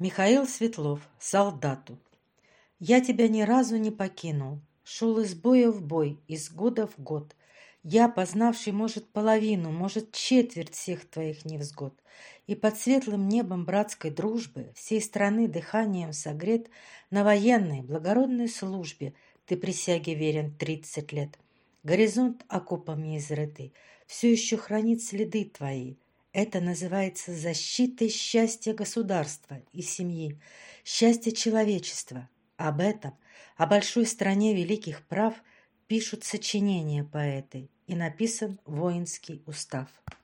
Михаил Светлов, солдату. Я тебя ни разу не покинул, Шел из боя в бой, из года в год. Я, познавший, может, половину, Может, четверть всех твоих невзгод. И под светлым небом братской дружбы Всей страны дыханием согрет, На военной, благородной службе Ты присяге верен тридцать лет. Горизонт окопами изрытый Все еще хранит следы твои — это называется защитой счастья государства и семьи, счастья человечества. Об этом, о большой стране великих прав, пишут сочинения поэты и написан воинский устав.